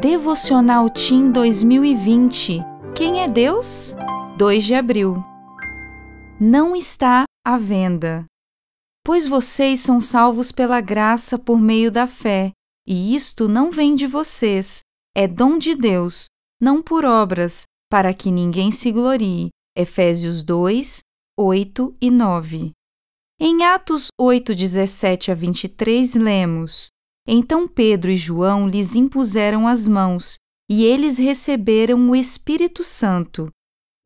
Devocional Team 2020. Quem é Deus? 2 de abril. Não está à venda. Pois vocês são salvos pela graça por meio da fé, e isto não vem de vocês, é dom de Deus, não por obras, para que ninguém se glorie. Efésios 2, 8 e 9. Em Atos 8, 17 a 23, lemos: Então Pedro e João lhes impuseram as mãos, e eles receberam o Espírito Santo.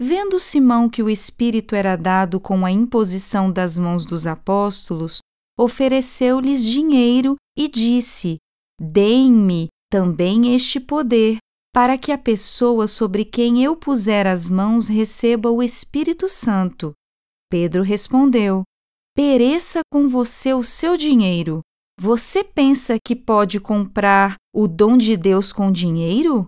Vendo Simão que o Espírito era dado com a imposição das mãos dos apóstolos, ofereceu-lhes dinheiro e disse: Deem-me também este poder, para que a pessoa sobre quem eu puser as mãos receba o Espírito Santo. Pedro respondeu: Pereça com você o seu dinheiro. Você pensa que pode comprar o dom de Deus com dinheiro?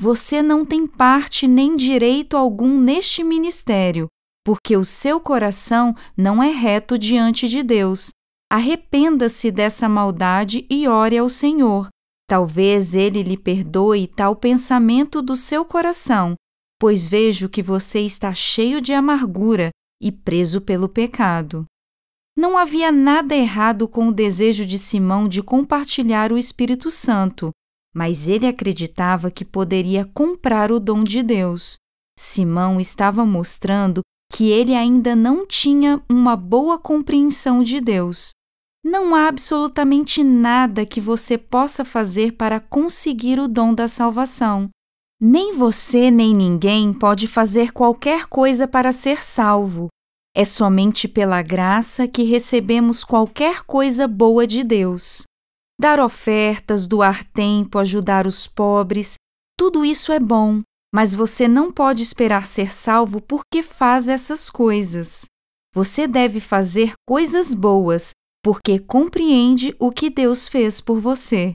Você não tem parte nem direito algum neste ministério, porque o seu coração não é reto diante de Deus. Arrependa-se dessa maldade e ore ao Senhor. Talvez ele lhe perdoe tal pensamento do seu coração, pois vejo que você está cheio de amargura e preso pelo pecado. Não havia nada errado com o desejo de Simão de compartilhar o Espírito Santo, mas ele acreditava que poderia comprar o dom de Deus. Simão estava mostrando que ele ainda não tinha uma boa compreensão de Deus. Não há absolutamente nada que você possa fazer para conseguir o dom da salvação. Nem você nem ninguém pode fazer qualquer coisa para ser salvo. É somente pela graça que recebemos qualquer coisa boa de Deus. Dar ofertas, doar tempo, ajudar os pobres, tudo isso é bom, mas você não pode esperar ser salvo porque faz essas coisas. Você deve fazer coisas boas porque compreende o que Deus fez por você.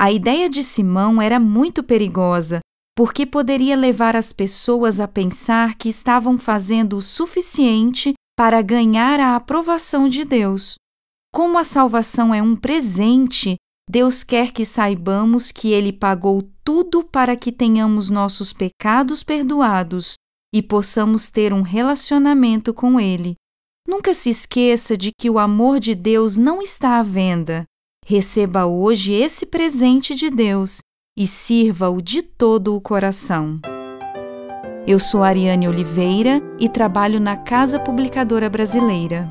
A ideia de Simão era muito perigosa, porque poderia levar as pessoas a pensar que estavam fazendo o suficiente para ganhar a aprovação de Deus. Como a salvação é um presente, Deus quer que saibamos que Ele pagou tudo para que tenhamos nossos pecados perdoados e possamos ter um relacionamento com Ele. Nunca se esqueça de que o amor de Deus não está à venda. Receba hoje esse presente de Deus e sirva-o de todo o coração. Eu sou Ariane Oliveira e trabalho na Casa Publicadora Brasileira.